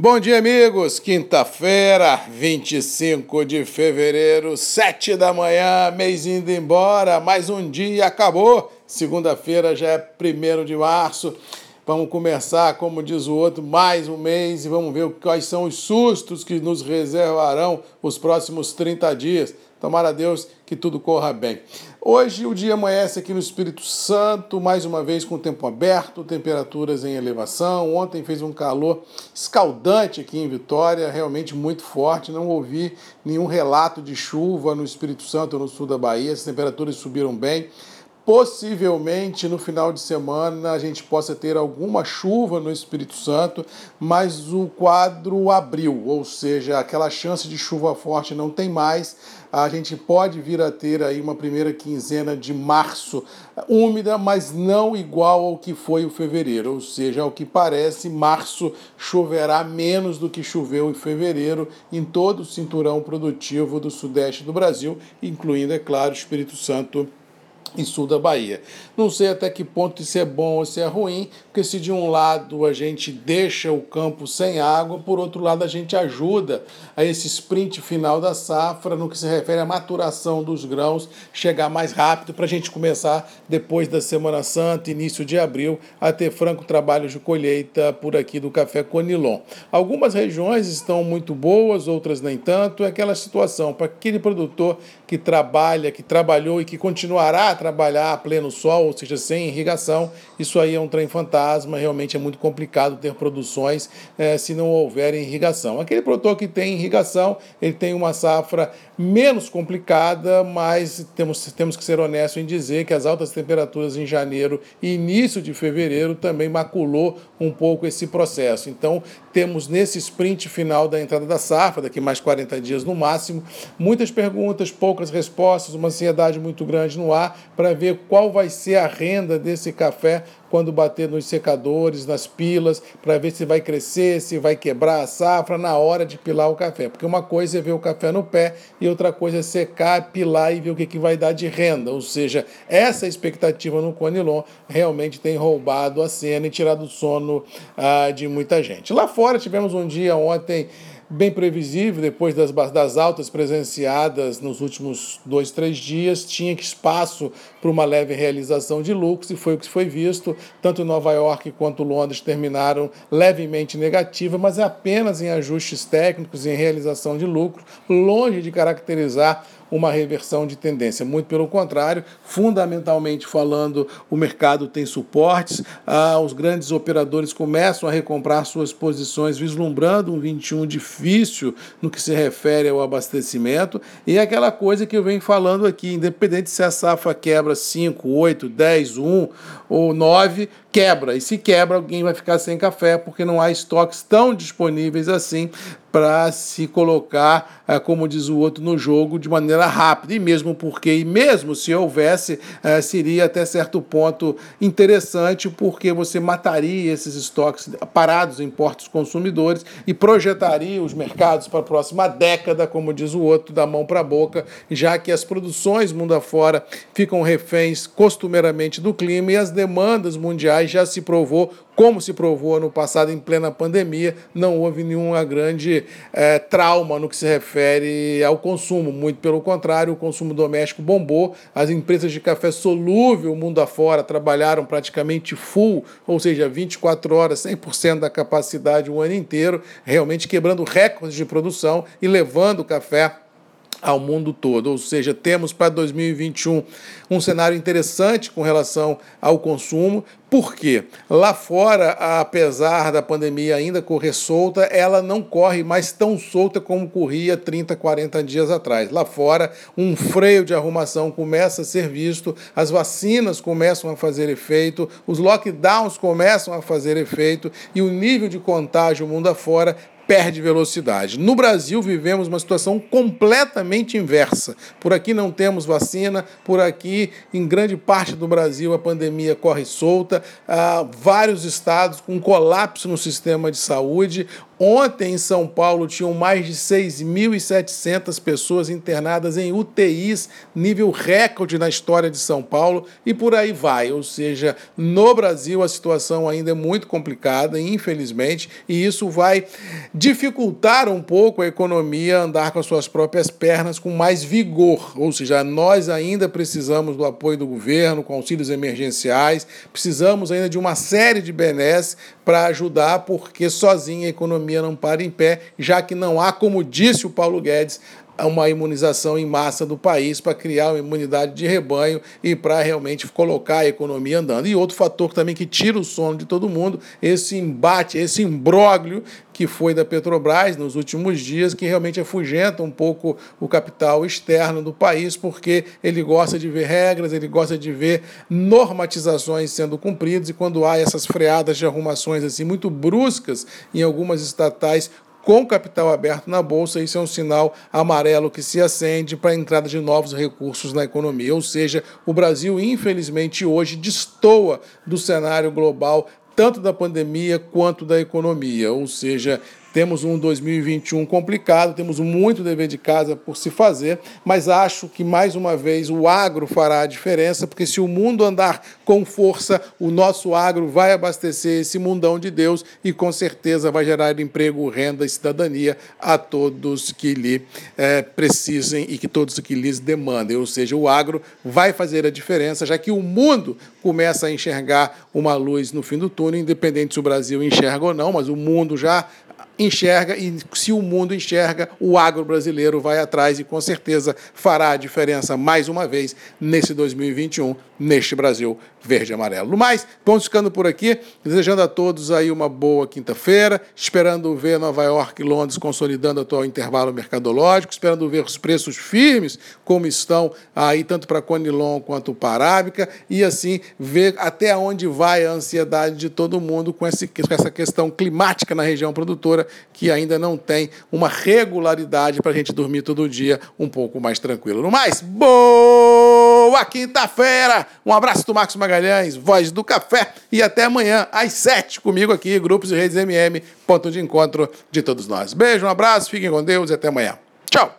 Bom dia, amigos. Quinta-feira, 25 de fevereiro, 7 da manhã, mês indo embora. Mais um dia acabou. Segunda-feira já é 1 de março. Vamos começar, como diz o outro, mais um mês e vamos ver quais são os sustos que nos reservarão os próximos 30 dias. Tomara a Deus que tudo corra bem. Hoje o dia amanhece aqui no Espírito Santo, mais uma vez com o tempo aberto, temperaturas em elevação. Ontem fez um calor escaldante aqui em Vitória, realmente muito forte. Não ouvi nenhum relato de chuva no Espírito Santo, no sul da Bahia. As temperaturas subiram bem. Possivelmente no final de semana a gente possa ter alguma chuva no Espírito Santo, mas o quadro abriu, ou seja, aquela chance de chuva forte não tem mais. A gente pode vir a ter aí uma primeira quinzena de março úmida, mas não igual ao que foi o fevereiro, ou seja, ao que parece, março choverá menos do que choveu em fevereiro em todo o cinturão produtivo do sudeste do Brasil, incluindo, é claro, o Espírito Santo em sul da Bahia. Não sei até que ponto isso é bom ou se é ruim, porque se de um lado a gente deixa o campo sem água, por outro lado a gente ajuda a esse sprint final da safra no que se refere à maturação dos grãos chegar mais rápido para a gente começar depois da Semana Santa, início de abril, a ter franco trabalho de colheita por aqui do café Conilon. Algumas regiões estão muito boas, outras nem tanto. É aquela situação para aquele produtor que trabalha, que trabalhou e que continuará trabalhar a pleno sol, ou seja, sem irrigação, isso aí é um trem fantasma, realmente é muito complicado ter produções eh, se não houver irrigação. Aquele produtor que tem irrigação, ele tem uma safra menos complicada, mas temos, temos que ser honestos em dizer que as altas temperaturas em janeiro e início de fevereiro também maculou um pouco esse processo. Então, temos nesse sprint final da entrada da safra, daqui mais 40 dias no máximo, muitas perguntas, poucas respostas, uma ansiedade muito grande no ar para ver qual vai ser a renda desse café quando bater nos secadores, nas pilas, para ver se vai crescer, se vai quebrar a safra na hora de pilar o café. Porque uma coisa é ver o café no pé e outra coisa é secar, pilar e ver o que, que vai dar de renda. Ou seja, essa expectativa no Conilon realmente tem roubado a cena e tirado o sono ah, de muita gente. Lá fora tivemos um dia ontem bem previsível, depois das, das altas presenciadas nos últimos dois, três dias, tinha espaço para uma leve realização de lucros, e foi o que foi visto. Tanto Nova York quanto Londres terminaram levemente negativa, mas é apenas em ajustes técnicos e em realização de lucro, longe de caracterizar uma reversão de tendência. Muito pelo contrário, fundamentalmente falando, o mercado tem suportes, ah, os grandes operadores começam a recomprar suas posições, vislumbrando um 21 difícil no que se refere ao abastecimento, e é aquela coisa que eu venho falando aqui, independente se a safra quebra 5, 8, 10, 1 ou 9, quebra. E se quebra, alguém vai ficar sem café, porque não há estoques tão disponíveis assim para se colocar, eh, como diz o outro, no jogo de maneira rápida. E mesmo porque, e mesmo se houvesse, eh, seria até certo ponto interessante, porque você mataria esses estoques parados em portos consumidores e projetaria os mercados para a próxima década, como diz o outro, da mão para a boca, já que as produções mundo afora ficam reféns costumeiramente do clima e as demandas mundiais já se provou como se provou no passado em plena pandemia, não houve nenhuma grande é, trauma no que se refere ao consumo. Muito pelo contrário, o consumo doméstico bombou. As empresas de café solúvel, mundo afora, trabalharam praticamente full, ou seja, 24 horas, 100% da capacidade o ano inteiro, realmente quebrando recordes de produção e levando o café ao mundo todo. Ou seja, temos para 2021 um cenário interessante com relação ao consumo, porque lá fora, apesar da pandemia ainda correr solta, ela não corre mais tão solta como corria 30, 40 dias atrás. Lá fora, um freio de arrumação começa a ser visto, as vacinas começam a fazer efeito, os lockdowns começam a fazer efeito e o nível de contágio mundo afora perde velocidade. No Brasil, vivemos uma situação completamente inversa. Por aqui não temos vacina, por aqui, em grande parte do Brasil, a pandemia corre solta, há vários estados com colapso no sistema de saúde, Ontem em São Paulo tinham mais de 6.700 pessoas internadas em UTIs, nível recorde na história de São Paulo, e por aí vai. Ou seja, no Brasil a situação ainda é muito complicada, infelizmente, e isso vai dificultar um pouco a economia andar com as suas próprias pernas com mais vigor. Ou seja, nós ainda precisamos do apoio do governo, com auxílios emergenciais, precisamos ainda de uma série de benesses para ajudar, porque sozinha a economia não para em pé, já que não há, como disse o Paulo Guedes, uma imunização em massa do país para criar uma imunidade de rebanho e para realmente colocar a economia andando. E outro fator também que tira o sono de todo mundo, esse embate, esse imbróglio que foi da Petrobras nos últimos dias, que realmente afugenta um pouco o capital externo do país, porque ele gosta de ver regras, ele gosta de ver normatizações sendo cumpridas, e quando há essas freadas de arrumações assim muito bruscas em algumas estatais com capital aberto na bolsa, isso é um sinal amarelo que se acende para a entrada de novos recursos na economia. Ou seja, o Brasil, infelizmente, hoje destoa do cenário global tanto da pandemia quanto da economia. Ou seja, temos um 2021 complicado, temos muito dever de casa por se fazer, mas acho que mais uma vez o agro fará a diferença, porque se o mundo andar com força, o nosso agro vai abastecer esse mundão de Deus e com certeza vai gerar emprego, renda e cidadania a todos que lhe é, precisem e que todos que lhes demandem. Ou seja, o agro vai fazer a diferença, já que o mundo começa a enxergar uma luz no fim do túnel, independente se o Brasil enxerga ou não, mas o mundo já enxerga e se o mundo enxerga, o agro brasileiro vai atrás e com certeza fará a diferença mais uma vez nesse 2021, neste Brasil verde e amarelo. No mais, vamos ficando por aqui, desejando a todos aí uma boa quinta-feira, esperando ver Nova York e Londres consolidando o atual intervalo mercadológico, esperando ver os preços firmes como estão aí tanto para Conilon quanto para Arábica e assim ver até onde vai a ansiedade de todo mundo com essa questão climática na região produtora que ainda não tem uma regularidade para a gente dormir todo dia um pouco mais tranquilo. No mais, boa quinta-feira! Um abraço do Marcos Magalhães, voz do café, e até amanhã às sete comigo aqui, Grupos e Redes MM, ponto de encontro de todos nós. Beijo, um abraço, fiquem com Deus e até amanhã. Tchau!